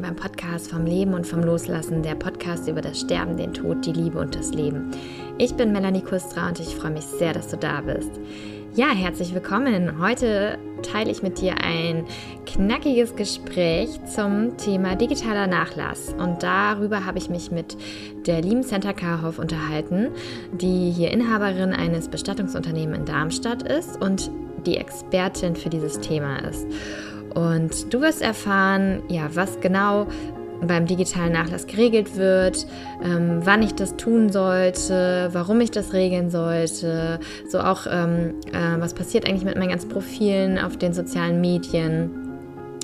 hier beim Podcast vom Leben und vom Loslassen, der Podcast über das Sterben, den Tod, die Liebe und das Leben. Ich bin Melanie Kustra und ich freue mich sehr, dass du da bist. Ja, herzlich willkommen. Heute teile ich mit dir ein knackiges Gespräch zum Thema digitaler Nachlass. Und darüber habe ich mich mit der lieben Santa Karhoff unterhalten, die hier Inhaberin eines Bestattungsunternehmens in Darmstadt ist und die Expertin für dieses Thema ist. Und du wirst erfahren, ja, was genau beim digitalen Nachlass geregelt wird, ähm, wann ich das tun sollte, warum ich das regeln sollte, so auch ähm, äh, was passiert eigentlich mit meinen ganzen Profilen auf den sozialen Medien.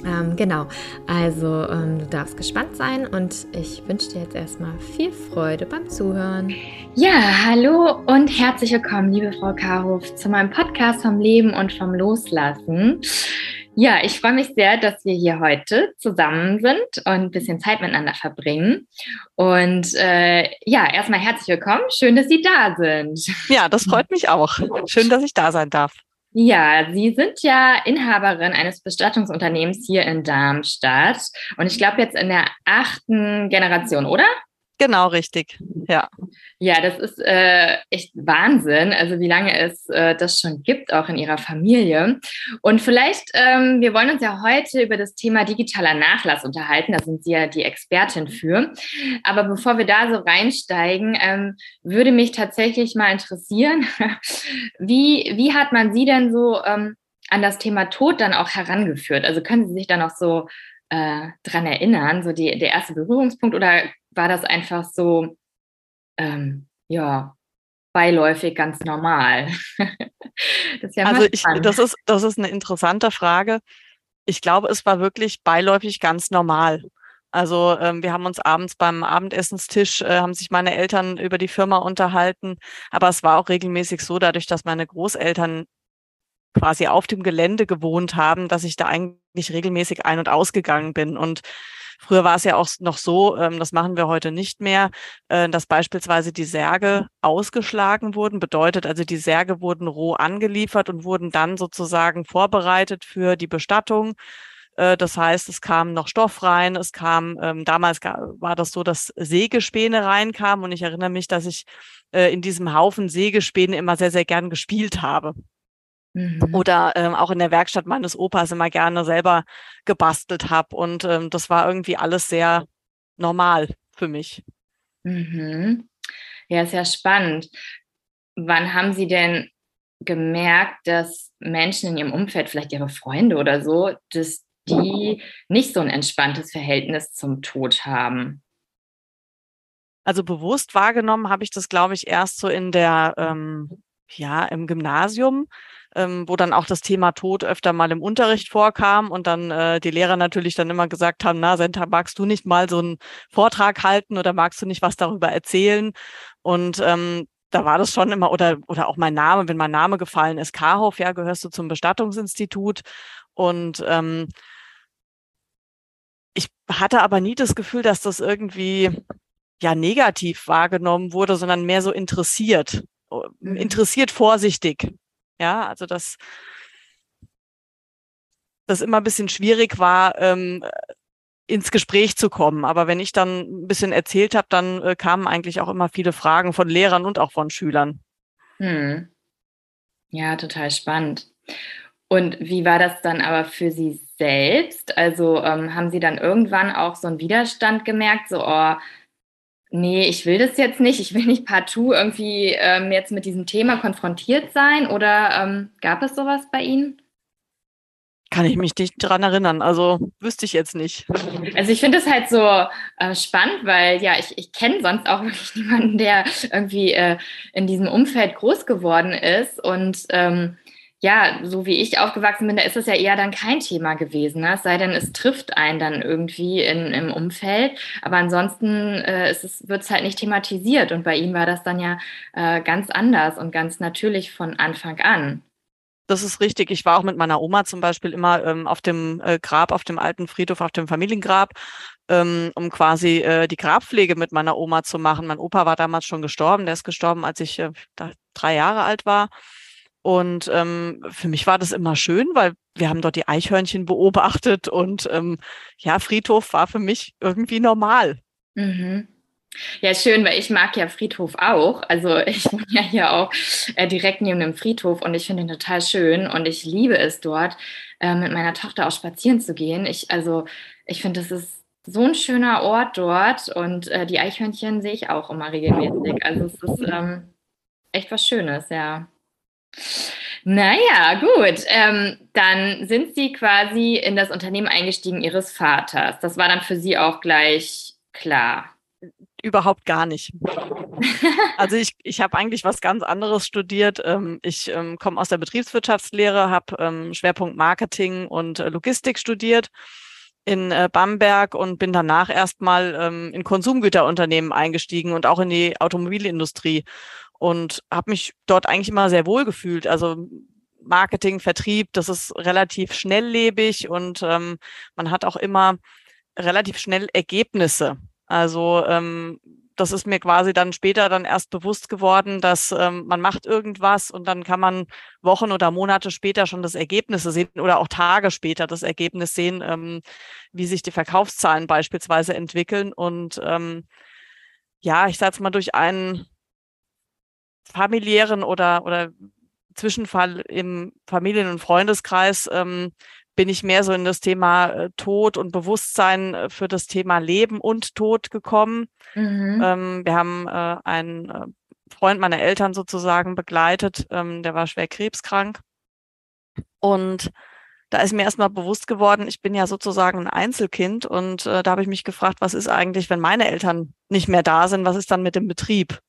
Ähm, genau, also ähm, du darfst gespannt sein und ich wünsche dir jetzt erstmal viel Freude beim Zuhören. Ja, hallo und herzlich willkommen, liebe Frau Karhoff, zu meinem Podcast vom Leben und vom Loslassen. Ja, ich freue mich sehr, dass wir hier heute zusammen sind und ein bisschen Zeit miteinander verbringen. Und äh, ja, erstmal herzlich willkommen. Schön, dass Sie da sind. Ja, das freut mich auch. Schön, dass ich da sein darf. Ja, Sie sind ja Inhaberin eines Bestattungsunternehmens hier in Darmstadt. Und ich glaube jetzt in der achten Generation, oder? Genau, richtig. Ja. Ja, das ist äh, echt Wahnsinn, also wie lange es äh, das schon gibt, auch in Ihrer Familie. Und vielleicht, ähm, wir wollen uns ja heute über das Thema digitaler Nachlass unterhalten, da sind Sie ja die Expertin für. Aber bevor wir da so reinsteigen, ähm, würde mich tatsächlich mal interessieren, wie, wie hat man Sie denn so ähm, an das Thema Tod dann auch herangeführt? Also können Sie sich da noch so äh, dran erinnern, so die, der erste Berührungspunkt oder war das einfach so, ähm, ja, beiläufig ganz normal? das ja also ich, das, ist, das ist eine interessante Frage. Ich glaube, es war wirklich beiläufig ganz normal. Also ähm, wir haben uns abends beim Abendessenstisch, äh, haben sich meine Eltern über die Firma unterhalten. Aber es war auch regelmäßig so, dadurch, dass meine Großeltern quasi auf dem Gelände gewohnt haben, dass ich da eigentlich regelmäßig ein- und ausgegangen bin. Und Früher war es ja auch noch so, ähm, das machen wir heute nicht mehr, äh, dass beispielsweise die Särge ausgeschlagen wurden. Bedeutet also, die Särge wurden roh angeliefert und wurden dann sozusagen vorbereitet für die Bestattung. Äh, das heißt, es kam noch Stoff rein, es kam, ähm, damals war das so, dass Sägespäne reinkamen und ich erinnere mich, dass ich äh, in diesem Haufen Sägespäne immer sehr, sehr gern gespielt habe. Mhm. Oder ähm, auch in der Werkstatt meines Opas immer gerne selber gebastelt habe. Und ähm, das war irgendwie alles sehr normal für mich. Mhm. Ja, ist ja spannend. Wann haben Sie denn gemerkt, dass Menschen in Ihrem Umfeld, vielleicht Ihre Freunde oder so, dass die nicht so ein entspanntes Verhältnis zum Tod haben? Also bewusst wahrgenommen habe ich das, glaube ich, erst so in der, ähm, ja, im Gymnasium ähm, wo dann auch das Thema Tod öfter mal im Unterricht vorkam und dann äh, die Lehrer natürlich dann immer gesagt haben, na, Senta, magst du nicht mal so einen Vortrag halten oder magst du nicht was darüber erzählen? Und ähm, da war das schon immer, oder, oder auch mein Name, wenn mein Name gefallen ist, Karhoff, ja, gehörst du zum Bestattungsinstitut. Und ähm, ich hatte aber nie das Gefühl, dass das irgendwie ja negativ wahrgenommen wurde, sondern mehr so interessiert, mhm. interessiert vorsichtig. Ja, also das, das immer ein bisschen schwierig war, ähm, ins Gespräch zu kommen. Aber wenn ich dann ein bisschen erzählt habe, dann äh, kamen eigentlich auch immer viele Fragen von Lehrern und auch von Schülern. Hm. Ja, total spannend. Und wie war das dann aber für Sie selbst? Also ähm, haben Sie dann irgendwann auch so einen Widerstand gemerkt, so, oh, nee, ich will das jetzt nicht, ich will nicht partout irgendwie ähm, jetzt mit diesem Thema konfrontiert sein oder ähm, gab es sowas bei Ihnen? Kann ich mich nicht dran erinnern, also wüsste ich jetzt nicht. Also ich finde es halt so äh, spannend, weil ja, ich, ich kenne sonst auch wirklich niemanden, der irgendwie äh, in diesem Umfeld groß geworden ist und ähm, ja, so wie ich aufgewachsen bin, da ist es ja eher dann kein Thema gewesen. Ne? Es sei denn, es trifft einen dann irgendwie in, im Umfeld. Aber ansonsten äh, wird es halt nicht thematisiert. Und bei Ihnen war das dann ja äh, ganz anders und ganz natürlich von Anfang an. Das ist richtig. Ich war auch mit meiner Oma zum Beispiel immer ähm, auf dem äh, Grab, auf dem alten Friedhof, auf dem Familiengrab, ähm, um quasi äh, die Grabpflege mit meiner Oma zu machen. Mein Opa war damals schon gestorben. Der ist gestorben, als ich äh, drei Jahre alt war. Und ähm, für mich war das immer schön, weil wir haben dort die Eichhörnchen beobachtet und ähm, ja, Friedhof war für mich irgendwie normal. Mhm. Ja, schön, weil ich mag ja Friedhof auch. Also ich wohne ja hier auch äh, direkt neben dem Friedhof und ich finde ihn total schön und ich liebe es dort, äh, mit meiner Tochter auch spazieren zu gehen. Ich, also ich finde, das ist so ein schöner Ort dort und äh, die Eichhörnchen sehe ich auch immer regelmäßig. Also es ist ähm, echt was Schönes, ja. Naja, gut. Ähm, dann sind Sie quasi in das Unternehmen eingestiegen Ihres Vaters. Das war dann für Sie auch gleich klar. Überhaupt gar nicht. Also ich, ich habe eigentlich was ganz anderes studiert. Ähm, ich ähm, komme aus der Betriebswirtschaftslehre, habe ähm, Schwerpunkt Marketing und äh, Logistik studiert in äh, Bamberg und bin danach erstmal in Konsumgüterunternehmen eingestiegen und auch in die Automobilindustrie und habe mich dort eigentlich immer sehr wohl gefühlt. Also Marketing, Vertrieb, das ist relativ schnelllebig und ähm, man hat auch immer relativ schnell Ergebnisse. Also ähm, das ist mir quasi dann später dann erst bewusst geworden, dass ähm, man macht irgendwas und dann kann man Wochen oder Monate später schon das Ergebnis sehen oder auch Tage später das Ergebnis sehen, ähm, wie sich die Verkaufszahlen beispielsweise entwickeln. Und ähm, ja, ich sage es mal durch einen familiären oder, oder Zwischenfall im Familien- und Freundeskreis ähm, bin ich mehr so in das Thema äh, Tod und Bewusstsein äh, für das Thema Leben und Tod gekommen. Mhm. Ähm, wir haben äh, einen äh, Freund meiner Eltern sozusagen begleitet, ähm, der war schwer krebskrank. Und da ist mir erstmal bewusst geworden, ich bin ja sozusagen ein Einzelkind und äh, da habe ich mich gefragt, was ist eigentlich, wenn meine Eltern nicht mehr da sind, was ist dann mit dem Betrieb?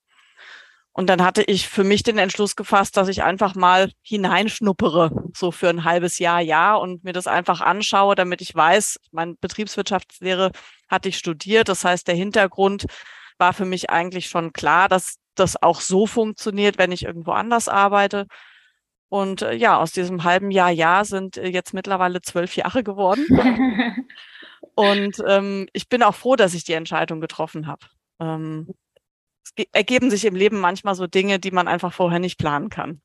Und dann hatte ich für mich den Entschluss gefasst, dass ich einfach mal hineinschnuppere, so für ein halbes Jahr, ja, und mir das einfach anschaue, damit ich weiß, meine Betriebswirtschaftslehre hatte ich studiert. Das heißt, der Hintergrund war für mich eigentlich schon klar, dass das auch so funktioniert, wenn ich irgendwo anders arbeite. Und äh, ja, aus diesem halben Jahr, ja, sind äh, jetzt mittlerweile zwölf Jahre geworden. und ähm, ich bin auch froh, dass ich die Entscheidung getroffen habe. Ähm, ergeben sich im Leben manchmal so Dinge, die man einfach vorher nicht planen kann.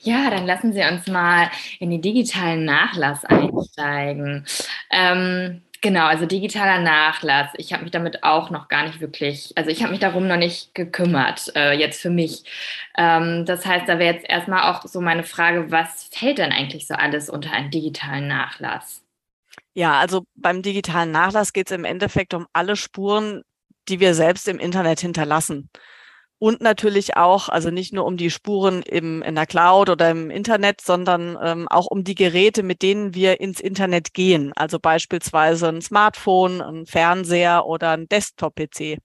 Ja, dann lassen Sie uns mal in den digitalen Nachlass einsteigen. Ähm, genau, also digitaler Nachlass. Ich habe mich damit auch noch gar nicht wirklich, also ich habe mich darum noch nicht gekümmert, äh, jetzt für mich. Ähm, das heißt, da wäre jetzt erstmal auch so meine Frage, was fällt denn eigentlich so alles unter einen digitalen Nachlass? Ja, also beim digitalen Nachlass geht es im Endeffekt um alle Spuren, die wir selbst im Internet hinterlassen. Und natürlich auch, also nicht nur um die Spuren im, in der Cloud oder im Internet, sondern ähm, auch um die Geräte, mit denen wir ins Internet gehen. Also beispielsweise ein Smartphone, ein Fernseher oder ein Desktop-PC.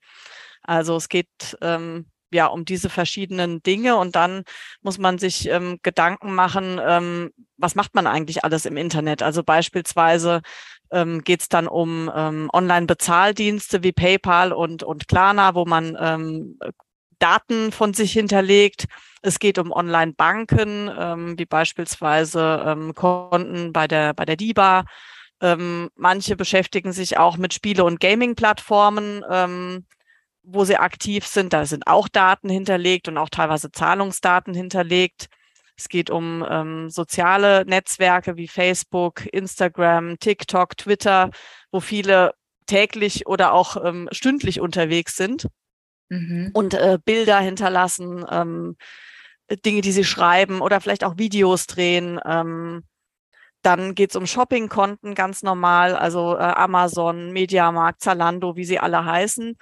Also es geht ähm, ja um diese verschiedenen Dinge und dann muss man sich ähm, Gedanken machen, ähm, was macht man eigentlich alles im Internet? Also beispielsweise ähm, geht es dann um ähm, Online-Bezahldienste wie PayPal und, und Klarna, wo man ähm, Daten von sich hinterlegt. Es geht um Online-Banken, ähm, wie beispielsweise ähm, Konten bei der, bei der DIBA. Ähm, manche beschäftigen sich auch mit Spiele- und Gaming-Plattformen, ähm, wo sie aktiv sind. Da sind auch Daten hinterlegt und auch teilweise Zahlungsdaten hinterlegt. Es geht um ähm, soziale Netzwerke wie Facebook, Instagram, TikTok, Twitter, wo viele täglich oder auch ähm, stündlich unterwegs sind mhm. und äh, Bilder hinterlassen, ähm, Dinge, die sie schreiben oder vielleicht auch Videos drehen. Ähm, dann geht es um Shoppingkonten ganz normal, also äh, Amazon, Mediamarkt, Zalando, wie sie alle heißen.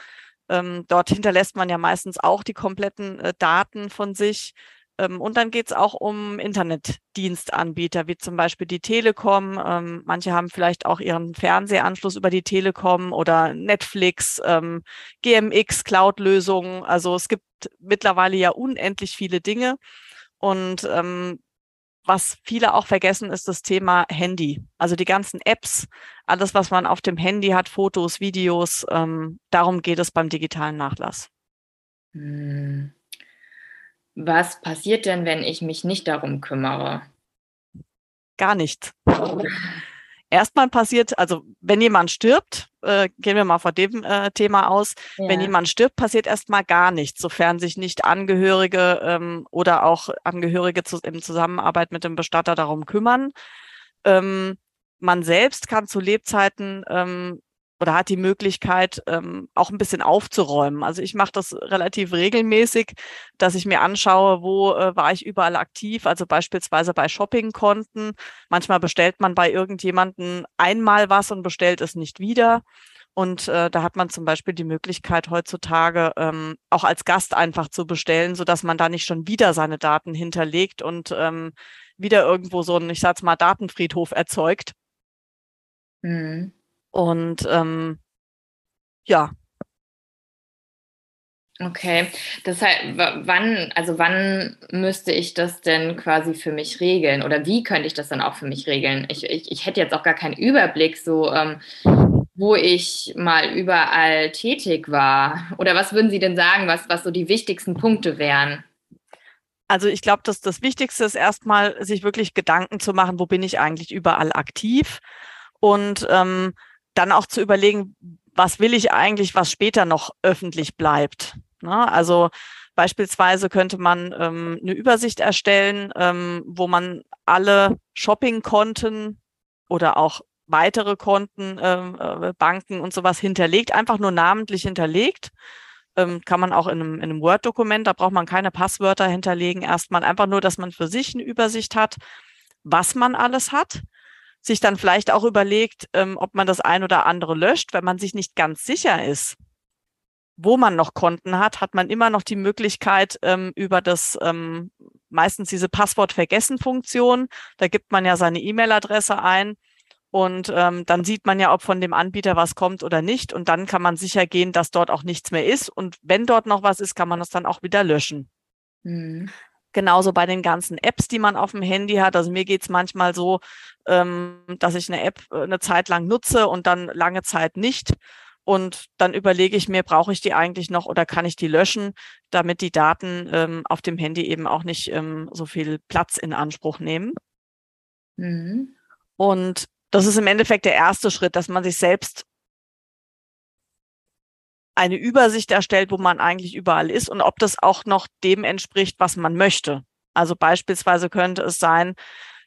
Ähm, dort hinterlässt man ja meistens auch die kompletten äh, Daten von sich. Ähm, und dann geht es auch um Internetdienstanbieter, wie zum Beispiel die Telekom. Ähm, manche haben vielleicht auch ihren Fernsehanschluss über die Telekom oder Netflix, ähm, GMX, Cloud-Lösungen. Also es gibt mittlerweile ja unendlich viele Dinge. Und was viele auch vergessen, ist das Thema Handy. Also die ganzen Apps, alles, was man auf dem Handy hat, Fotos, Videos, darum geht es beim digitalen Nachlass. Hm. Was passiert denn, wenn ich mich nicht darum kümmere? Gar nichts. erstmal passiert, also wenn jemand stirbt, äh, gehen wir mal von dem äh, Thema aus, ja. wenn jemand stirbt, passiert erstmal gar nichts, sofern sich nicht Angehörige ähm, oder auch Angehörige zu, in Zusammenarbeit mit dem Bestatter darum kümmern. Ähm, man selbst kann zu Lebzeiten ähm, oder hat die Möglichkeit, ähm, auch ein bisschen aufzuräumen. Also ich mache das relativ regelmäßig, dass ich mir anschaue, wo äh, war ich überall aktiv, also beispielsweise bei Shoppingkonten. Manchmal bestellt man bei irgendjemanden einmal was und bestellt es nicht wieder. Und äh, da hat man zum Beispiel die Möglichkeit heutzutage ähm, auch als Gast einfach zu bestellen, so dass man da nicht schon wieder seine Daten hinterlegt und ähm, wieder irgendwo so ein, ich sag's mal, Datenfriedhof erzeugt. Mhm. Und ähm, ja. Okay, das heißt, wann, also wann müsste ich das denn quasi für mich regeln oder wie könnte ich das dann auch für mich regeln? Ich, ich, ich hätte jetzt auch gar keinen Überblick, so ähm, wo ich mal überall tätig war. Oder was würden Sie denn sagen, was, was so die wichtigsten Punkte wären? Also ich glaube, dass das Wichtigste ist erstmal, sich wirklich Gedanken zu machen, wo bin ich eigentlich überall aktiv und ähm, dann auch zu überlegen, was will ich eigentlich, was später noch öffentlich bleibt. Ne? Also beispielsweise könnte man ähm, eine Übersicht erstellen, ähm, wo man alle Shopping-Konten oder auch weitere Konten, ähm, äh, Banken und sowas hinterlegt, einfach nur namentlich hinterlegt. Ähm, kann man auch in einem, in einem Word-Dokument, da braucht man keine Passwörter hinterlegen, erstmal einfach nur, dass man für sich eine Übersicht hat, was man alles hat sich dann vielleicht auch überlegt, ähm, ob man das ein oder andere löscht, wenn man sich nicht ganz sicher ist, wo man noch Konten hat, hat man immer noch die Möglichkeit ähm, über das ähm, meistens diese Passwort-Vergessen-Funktion. Da gibt man ja seine E-Mail-Adresse ein und ähm, dann sieht man ja, ob von dem Anbieter was kommt oder nicht. Und dann kann man sicher gehen, dass dort auch nichts mehr ist. Und wenn dort noch was ist, kann man das dann auch wieder löschen. Genauso bei den ganzen Apps, die man auf dem Handy hat. Also mir geht's manchmal so, ähm, dass ich eine App äh, eine Zeit lang nutze und dann lange Zeit nicht. Und dann überlege ich mir, brauche ich die eigentlich noch oder kann ich die löschen, damit die Daten ähm, auf dem Handy eben auch nicht ähm, so viel Platz in Anspruch nehmen. Mhm. Und das ist im Endeffekt der erste Schritt, dass man sich selbst eine Übersicht erstellt, wo man eigentlich überall ist und ob das auch noch dem entspricht, was man möchte. Also beispielsweise könnte es sein,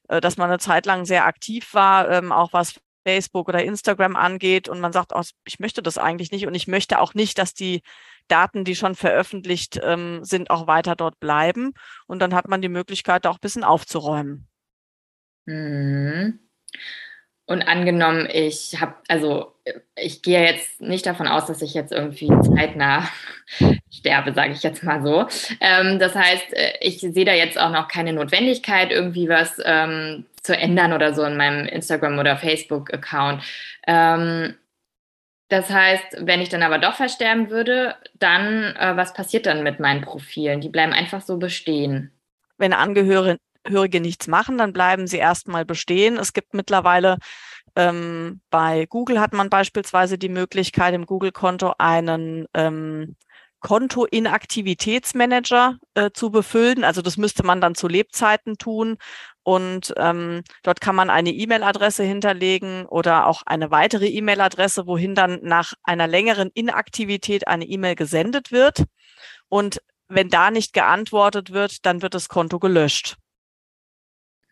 äh, dass man eine Zeit lang sehr aktiv war, ähm, auch was Facebook oder Instagram angeht und man sagt, oh, ich möchte das eigentlich nicht und ich möchte auch nicht, dass die Daten, die schon veröffentlicht ähm, sind, auch weiter dort bleiben. Und dann hat man die Möglichkeit, auch ein bisschen aufzuräumen. Mhm. Und angenommen, ich habe, also ich gehe jetzt nicht davon aus, dass ich jetzt irgendwie zeitnah sterbe, sage ich jetzt mal so. Ähm, das heißt, äh, ich sehe da jetzt auch noch keine Notwendigkeit, irgendwie was ähm, zu ändern oder so in meinem Instagram- oder Facebook-Account. Ähm, das heißt, wenn ich dann aber doch versterben würde, dann, äh, was passiert dann mit meinen Profilen? Die bleiben einfach so bestehen. Wenn Angehörige nichts machen, dann bleiben sie erstmal bestehen. Es gibt mittlerweile ähm, bei Google hat man beispielsweise die Möglichkeit, im Google-Konto einen ähm, Konto-Inaktivitätsmanager äh, zu befüllen. Also das müsste man dann zu Lebzeiten tun. Und ähm, dort kann man eine E-Mail-Adresse hinterlegen oder auch eine weitere E-Mail-Adresse, wohin dann nach einer längeren Inaktivität eine E-Mail gesendet wird. Und wenn da nicht geantwortet wird, dann wird das Konto gelöscht.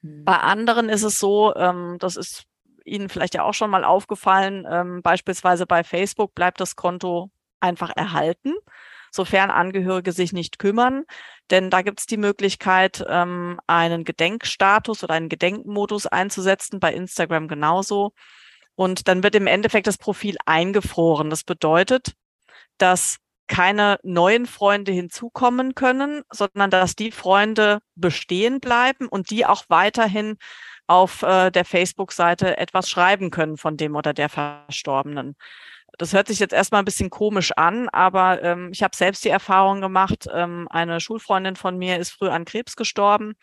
Hm. Bei anderen ist es so, ähm, das ist Ihnen vielleicht ja auch schon mal aufgefallen, ähm, beispielsweise bei Facebook bleibt das Konto einfach erhalten, sofern Angehörige sich nicht kümmern. Denn da gibt es die Möglichkeit, ähm, einen Gedenkstatus oder einen Gedenkmodus einzusetzen, bei Instagram genauso. Und dann wird im Endeffekt das Profil eingefroren. Das bedeutet, dass keine neuen Freunde hinzukommen können, sondern dass die Freunde bestehen bleiben und die auch weiterhin auf äh, der Facebook-Seite etwas schreiben können von dem oder der Verstorbenen. Das hört sich jetzt erstmal ein bisschen komisch an, aber ähm, ich habe selbst die Erfahrung gemacht, ähm, eine Schulfreundin von mir ist früh an Krebs gestorben.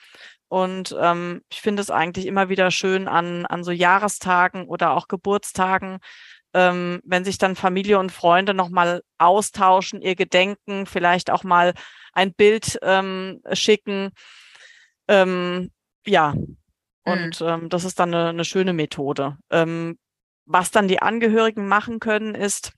Und ähm, ich finde es eigentlich immer wieder schön an, an so Jahrestagen oder auch Geburtstagen, ähm, wenn sich dann Familie und Freunde nochmal austauschen, ihr Gedenken, vielleicht auch mal ein Bild ähm, schicken. Ähm, ja, Und mhm. ähm, das ist dann eine, eine schöne Methode. Ähm, was dann die Angehörigen machen können, ist,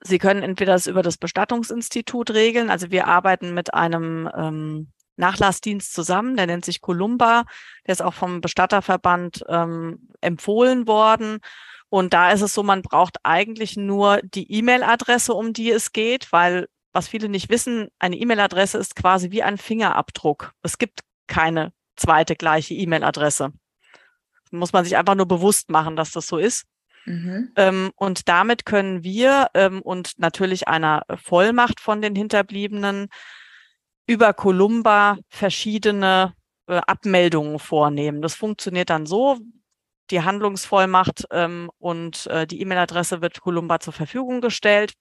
sie können entweder das über das Bestattungsinstitut regeln. Also wir arbeiten mit einem ähm, Nachlassdienst zusammen, der nennt sich Columba, der ist auch vom Bestatterverband ähm, empfohlen worden. Und da ist es so, man braucht eigentlich nur die E-Mail-Adresse, um die es geht, weil was viele nicht wissen, eine E-Mail-Adresse ist quasi wie ein Fingerabdruck. Es gibt keine zweite gleiche E-Mail-Adresse. Muss man sich einfach nur bewusst machen, dass das so ist. Mhm. Ähm, und damit können wir ähm, und natürlich einer Vollmacht von den Hinterbliebenen über Columba verschiedene äh, Abmeldungen vornehmen. Das funktioniert dann so, die Handlungsvollmacht ähm, und äh, die E-Mail-Adresse wird Columba zur Verfügung gestellt.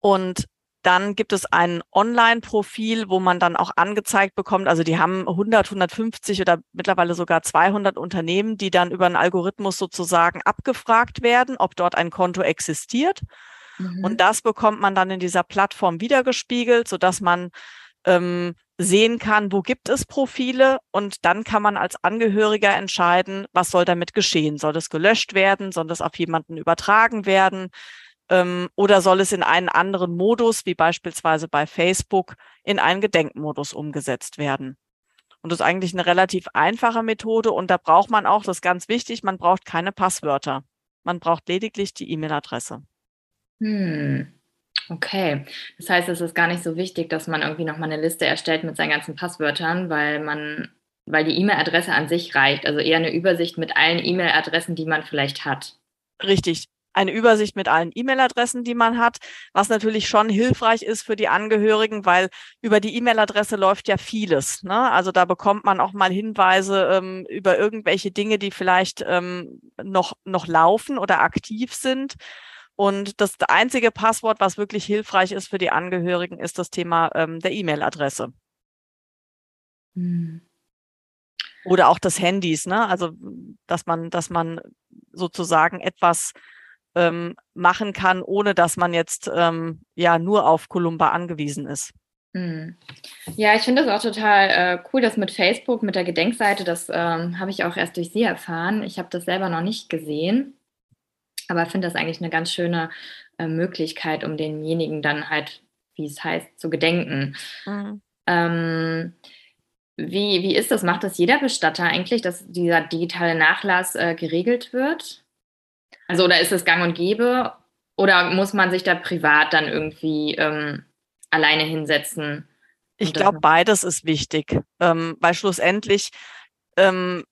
Und dann gibt es ein Online-Profil, wo man dann auch angezeigt bekommt. Also die haben 100, 150 oder mittlerweile sogar 200 Unternehmen, die dann über einen Algorithmus sozusagen abgefragt werden, ob dort ein Konto existiert. Mhm. Und das bekommt man dann in dieser Plattform wiedergespiegelt, sodass man ähm, sehen kann, wo gibt es Profile und dann kann man als Angehöriger entscheiden, was soll damit geschehen. Soll es gelöscht werden? Soll es auf jemanden übertragen werden? Ähm, oder soll es in einen anderen Modus, wie beispielsweise bei Facebook, in einen Gedenkmodus umgesetzt werden? Und das ist eigentlich eine relativ einfache Methode und da braucht man auch, das ist ganz wichtig, man braucht keine Passwörter. Man braucht lediglich die E-Mail-Adresse. Hm. Okay, das heißt, es ist gar nicht so wichtig, dass man irgendwie nochmal eine Liste erstellt mit seinen ganzen Passwörtern, weil man, weil die E-Mail-Adresse an sich reicht. Also eher eine Übersicht mit allen E-Mail-Adressen, die man vielleicht hat. Richtig eine Übersicht mit allen E-Mail-Adressen, die man hat, was natürlich schon hilfreich ist für die Angehörigen, weil über die E-Mail-Adresse läuft ja vieles. Ne? Also da bekommt man auch mal Hinweise ähm, über irgendwelche Dinge, die vielleicht ähm, noch, noch laufen oder aktiv sind. Und das einzige Passwort, was wirklich hilfreich ist für die Angehörigen, ist das Thema ähm, der E-Mail-Adresse. Hm. Oder auch des Handys, ne? Also dass man, dass man sozusagen etwas ähm, machen kann, ohne dass man jetzt ähm, ja nur auf Columba angewiesen ist. Hm. Ja, ich finde das auch total äh, cool, das mit Facebook, mit der Gedenkseite, das ähm, habe ich auch erst durch Sie erfahren. Ich habe das selber noch nicht gesehen, aber finde das eigentlich eine ganz schöne äh, Möglichkeit, um denjenigen dann halt, wie es heißt, zu gedenken. Mhm. Ähm, wie, wie ist das? Macht das jeder Bestatter eigentlich, dass dieser digitale Nachlass äh, geregelt wird? Also oder ist es gang und gäbe oder muss man sich da privat dann irgendwie ähm, alleine hinsetzen? Ich glaube, beides ist wichtig, ähm, weil schlussendlich ähm,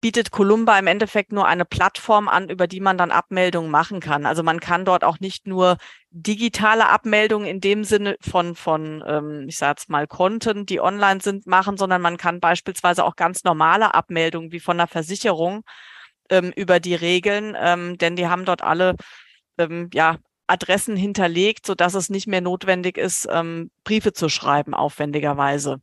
bietet Columba im Endeffekt nur eine Plattform an, über die man dann Abmeldungen machen kann. Also man kann dort auch nicht nur digitale Abmeldungen in dem Sinne von, von ähm, ich sage jetzt mal, Konten, die online sind, machen, sondern man kann beispielsweise auch ganz normale Abmeldungen wie von einer Versicherung ähm, über die Regeln, ähm, denn die haben dort alle ähm, ja, Adressen hinterlegt, so dass es nicht mehr notwendig ist, ähm, Briefe zu schreiben, aufwendigerweise.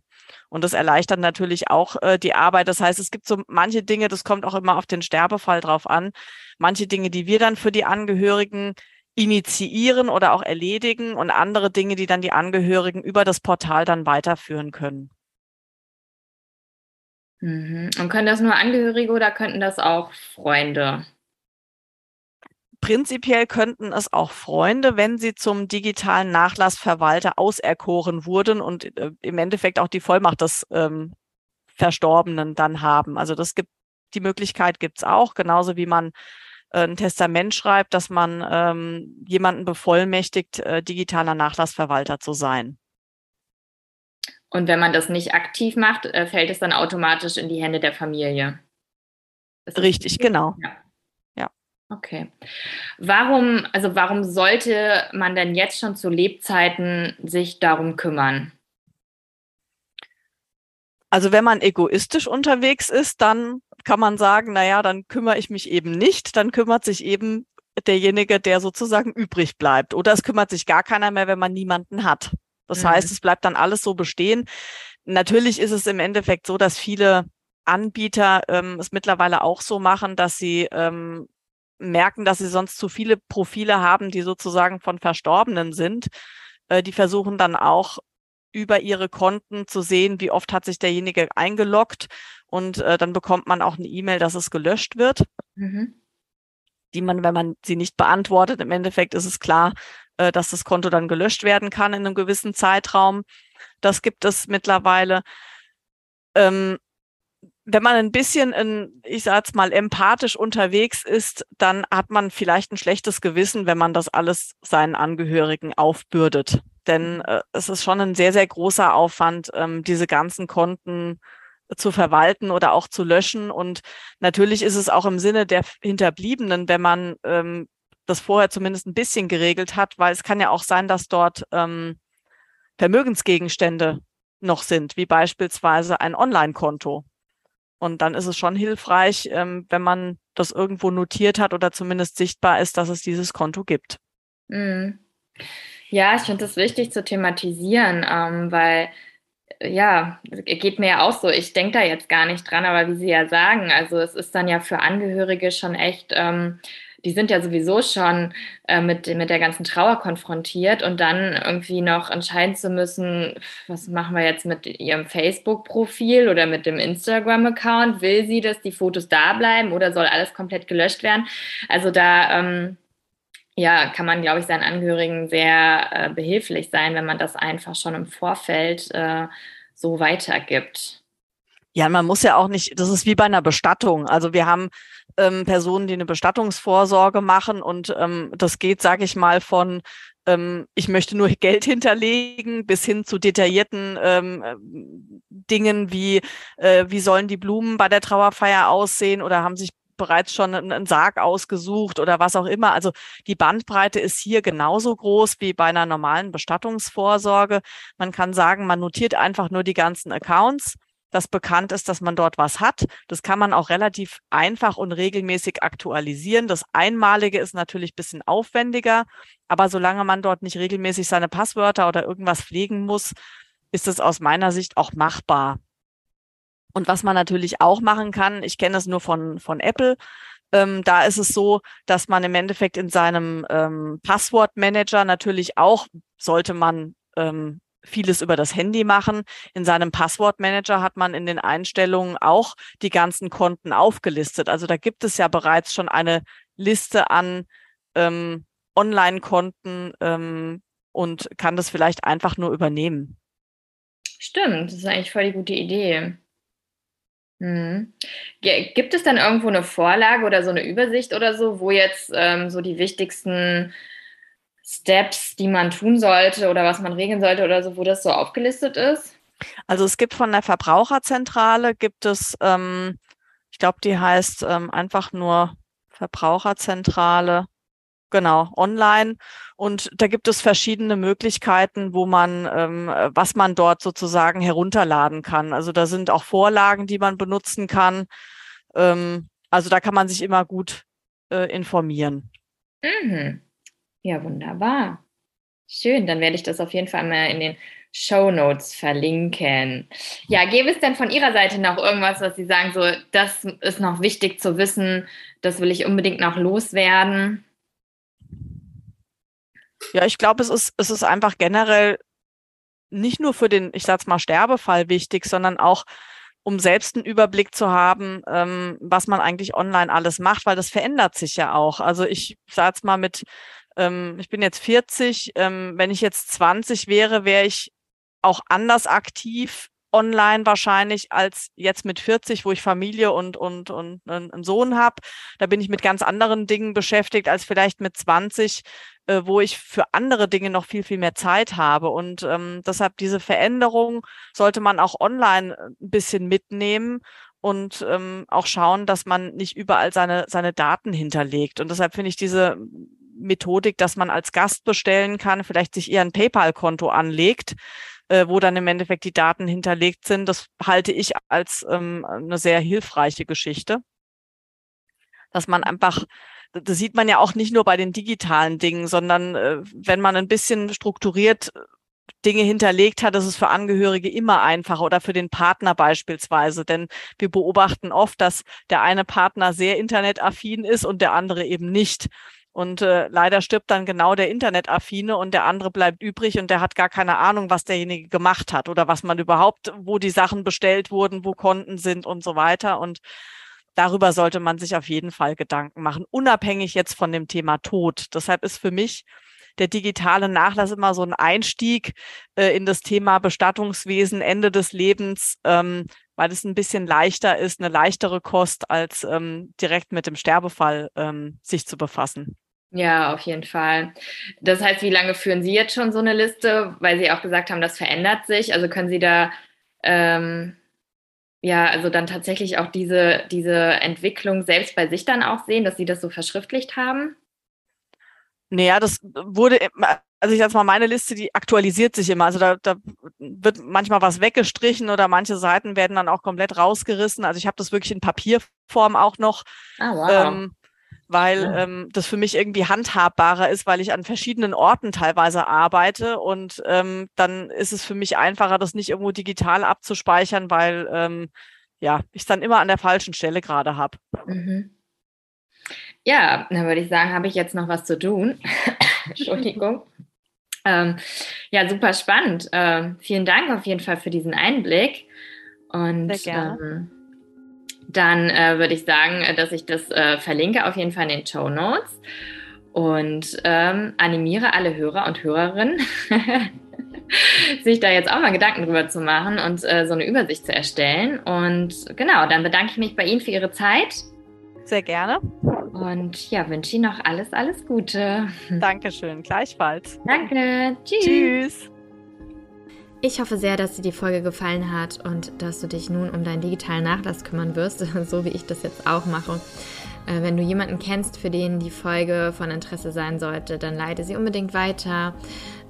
Und das erleichtert natürlich auch äh, die Arbeit. Das heißt, es gibt so manche Dinge, das kommt auch immer auf den Sterbefall drauf an, manche Dinge, die wir dann für die Angehörigen initiieren oder auch erledigen und andere Dinge, die dann die Angehörigen über das Portal dann weiterführen können. Mhm. Und können das nur Angehörige oder könnten das auch Freunde? Prinzipiell könnten es auch Freunde, wenn sie zum digitalen Nachlassverwalter auserkoren wurden und äh, im Endeffekt auch die Vollmacht des ähm, Verstorbenen dann haben. Also das gibt die Möglichkeit gibt es auch, genauso wie man äh, ein Testament schreibt, dass man ähm, jemanden bevollmächtigt, äh, digitaler Nachlassverwalter zu sein. Und wenn man das nicht aktiv macht, äh, fällt es dann automatisch in die Hände der Familie. Richtig, genau. Ja. Okay. Warum, also warum sollte man denn jetzt schon zu Lebzeiten sich darum kümmern? Also wenn man egoistisch unterwegs ist, dann kann man sagen, naja, dann kümmere ich mich eben nicht, dann kümmert sich eben derjenige, der sozusagen übrig bleibt. Oder es kümmert sich gar keiner mehr, wenn man niemanden hat. Das mhm. heißt, es bleibt dann alles so bestehen. Natürlich ist es im Endeffekt so, dass viele Anbieter ähm, es mittlerweile auch so machen, dass sie ähm, merken, dass sie sonst zu viele Profile haben, die sozusagen von Verstorbenen sind. Äh, die versuchen dann auch über ihre Konten zu sehen, wie oft hat sich derjenige eingeloggt und äh, dann bekommt man auch eine E-Mail, dass es gelöscht wird. Mhm. Die man, wenn man sie nicht beantwortet, im Endeffekt ist es klar, äh, dass das Konto dann gelöscht werden kann in einem gewissen Zeitraum. Das gibt es mittlerweile. Ähm, wenn man ein bisschen, in, ich sag's mal, empathisch unterwegs ist, dann hat man vielleicht ein schlechtes Gewissen, wenn man das alles seinen Angehörigen aufbürdet. Denn äh, es ist schon ein sehr, sehr großer Aufwand, ähm, diese ganzen Konten zu verwalten oder auch zu löschen. Und natürlich ist es auch im Sinne der Hinterbliebenen, wenn man ähm, das vorher zumindest ein bisschen geregelt hat, weil es kann ja auch sein, dass dort ähm, Vermögensgegenstände noch sind, wie beispielsweise ein Online-Konto. Und dann ist es schon hilfreich, ähm, wenn man das irgendwo notiert hat oder zumindest sichtbar ist, dass es dieses Konto gibt. Mhm. Ja, ich finde es wichtig zu thematisieren, ähm, weil ja, geht mir ja auch so. Ich denke da jetzt gar nicht dran, aber wie Sie ja sagen, also es ist dann ja für Angehörige schon echt ähm, die sind ja sowieso schon äh, mit, mit der ganzen Trauer konfrontiert und dann irgendwie noch entscheiden zu müssen, was machen wir jetzt mit ihrem Facebook-Profil oder mit dem Instagram-Account? Will sie, dass die Fotos da bleiben oder soll alles komplett gelöscht werden? Also da ähm, ja, kann man, glaube ich, seinen Angehörigen sehr äh, behilflich sein, wenn man das einfach schon im Vorfeld äh, so weitergibt. Ja, man muss ja auch nicht, das ist wie bei einer Bestattung. Also wir haben ähm, Personen, die eine Bestattungsvorsorge machen und ähm, das geht, sage ich mal, von ähm, ich möchte nur Geld hinterlegen bis hin zu detaillierten ähm, Dingen wie äh, wie sollen die Blumen bei der Trauerfeier aussehen oder haben sich bereits schon einen Sarg ausgesucht oder was auch immer. Also die Bandbreite ist hier genauso groß wie bei einer normalen Bestattungsvorsorge. Man kann sagen, man notiert einfach nur die ganzen Accounts dass bekannt ist, dass man dort was hat. Das kann man auch relativ einfach und regelmäßig aktualisieren. Das Einmalige ist natürlich ein bisschen aufwendiger, aber solange man dort nicht regelmäßig seine Passwörter oder irgendwas pflegen muss, ist es aus meiner Sicht auch machbar. Und was man natürlich auch machen kann, ich kenne es nur von, von Apple, ähm, da ist es so, dass man im Endeffekt in seinem ähm, Passwortmanager natürlich auch, sollte man ähm, vieles über das Handy machen. In seinem Passwortmanager hat man in den Einstellungen auch die ganzen Konten aufgelistet. Also da gibt es ja bereits schon eine Liste an ähm, Online-Konten ähm, und kann das vielleicht einfach nur übernehmen. Stimmt, das ist eigentlich voll die gute Idee. Hm. Gibt es dann irgendwo eine Vorlage oder so eine Übersicht oder so, wo jetzt ähm, so die wichtigsten Steps, die man tun sollte oder was man regeln sollte oder so, wo das so aufgelistet ist? Also es gibt von der Verbraucherzentrale, gibt es, ähm, ich glaube, die heißt ähm, einfach nur Verbraucherzentrale, genau, online. Und da gibt es verschiedene Möglichkeiten, wo man, ähm, was man dort sozusagen herunterladen kann. Also da sind auch Vorlagen, die man benutzen kann. Ähm, also da kann man sich immer gut äh, informieren. Mhm. Ja, wunderbar. Schön, dann werde ich das auf jeden Fall mal in den Show Notes verlinken. Ja, gäbe es denn von Ihrer Seite noch irgendwas, was Sie sagen, so, das ist noch wichtig zu wissen, das will ich unbedingt noch loswerden? Ja, ich glaube, es ist, es ist einfach generell nicht nur für den, ich sag's mal, Sterbefall wichtig, sondern auch um selbst einen Überblick zu haben, ähm, was man eigentlich online alles macht, weil das verändert sich ja auch. Also ich sag's mal mit ähm, ich bin jetzt 40, ähm, wenn ich jetzt 20 wäre, wäre ich auch anders aktiv online wahrscheinlich als jetzt mit 40, wo ich Familie und, und, und einen Sohn habe. Da bin ich mit ganz anderen Dingen beschäftigt als vielleicht mit 20, äh, wo ich für andere Dinge noch viel, viel mehr Zeit habe. Und ähm, deshalb diese Veränderung sollte man auch online ein bisschen mitnehmen und ähm, auch schauen, dass man nicht überall seine, seine Daten hinterlegt. Und deshalb finde ich diese Methodik, dass man als Gast bestellen kann, vielleicht sich eher ein PayPal-Konto anlegt, äh, wo dann im Endeffekt die Daten hinterlegt sind. Das halte ich als ähm, eine sehr hilfreiche Geschichte. Dass man einfach, das sieht man ja auch nicht nur bei den digitalen Dingen, sondern äh, wenn man ein bisschen strukturiert Dinge hinterlegt hat, ist es für Angehörige immer einfacher oder für den Partner beispielsweise. Denn wir beobachten oft, dass der eine Partner sehr internetaffin ist und der andere eben nicht. Und äh, leider stirbt dann genau der Internetaffine und der andere bleibt übrig und der hat gar keine Ahnung, was derjenige gemacht hat oder was man überhaupt, wo die Sachen bestellt wurden, wo Konten sind und so weiter. Und darüber sollte man sich auf jeden Fall Gedanken machen, unabhängig jetzt von dem Thema Tod. Deshalb ist für mich der digitale Nachlass immer so ein Einstieg äh, in das Thema Bestattungswesen, Ende des Lebens, ähm, weil es ein bisschen leichter ist, eine leichtere Kost, als ähm, direkt mit dem Sterbefall ähm, sich zu befassen. Ja, auf jeden Fall. Das heißt, wie lange führen Sie jetzt schon so eine Liste? Weil Sie auch gesagt haben, das verändert sich. Also können Sie da ähm, ja, also dann tatsächlich auch diese, diese Entwicklung selbst bei sich dann auch sehen, dass Sie das so verschriftlicht haben? Naja, das wurde, also ich sag mal, meine Liste, die aktualisiert sich immer. Also da, da wird manchmal was weggestrichen oder manche Seiten werden dann auch komplett rausgerissen. Also ich habe das wirklich in Papierform auch noch. Ah, wow. Ähm, weil ja. ähm, das für mich irgendwie handhabbarer ist, weil ich an verschiedenen Orten teilweise arbeite und ähm, dann ist es für mich einfacher, das nicht irgendwo digital abzuspeichern, weil ähm, ja, ich es dann immer an der falschen Stelle gerade habe. Mhm. Ja, dann würde ich sagen, habe ich jetzt noch was zu tun. Entschuldigung. Ähm, ja, super spannend. Ähm, vielen Dank auf jeden Fall für diesen Einblick. Und Sehr gerne. Ähm, dann äh, würde ich sagen, äh, dass ich das äh, verlinke auf jeden Fall in den Show Notes und ähm, animiere alle Hörer und Hörerinnen, sich da jetzt auch mal Gedanken drüber zu machen und äh, so eine Übersicht zu erstellen. Und genau, dann bedanke ich mich bei Ihnen für Ihre Zeit. Sehr gerne. Und ja, wünsche Ihnen noch alles, alles Gute. Dankeschön, gleichfalls. Danke. Tschüss. Tschüss. Ich hoffe sehr, dass dir die Folge gefallen hat und dass du dich nun um deinen digitalen Nachlass kümmern wirst, so wie ich das jetzt auch mache. Äh, wenn du jemanden kennst, für den die Folge von Interesse sein sollte, dann leite sie unbedingt weiter.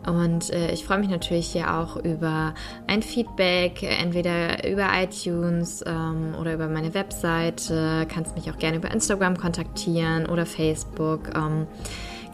Und äh, ich freue mich natürlich hier auch über ein Feedback, entweder über iTunes ähm, oder über meine Webseite. Kannst mich auch gerne über Instagram kontaktieren oder Facebook.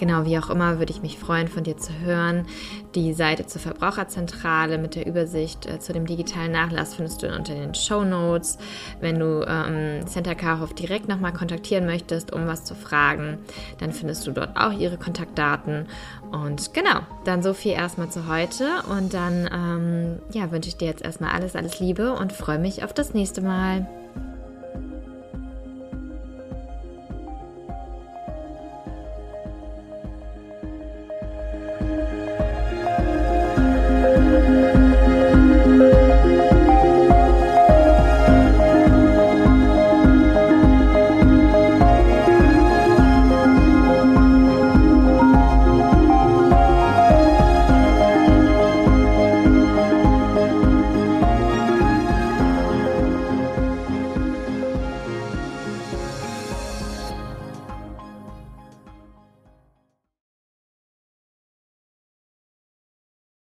Genau, wie auch immer, würde ich mich freuen, von dir zu hören. Die Seite zur Verbraucherzentrale mit der Übersicht äh, zu dem digitalen Nachlass findest du unter den Show Notes. Wenn du ähm, Center Karhoff direkt nochmal kontaktieren möchtest, um was zu fragen, dann findest du dort auch ihre Kontaktdaten. Und genau, dann so viel erstmal zu heute. Und dann ähm, ja, wünsche ich dir jetzt erstmal alles, alles Liebe und freue mich auf das nächste Mal.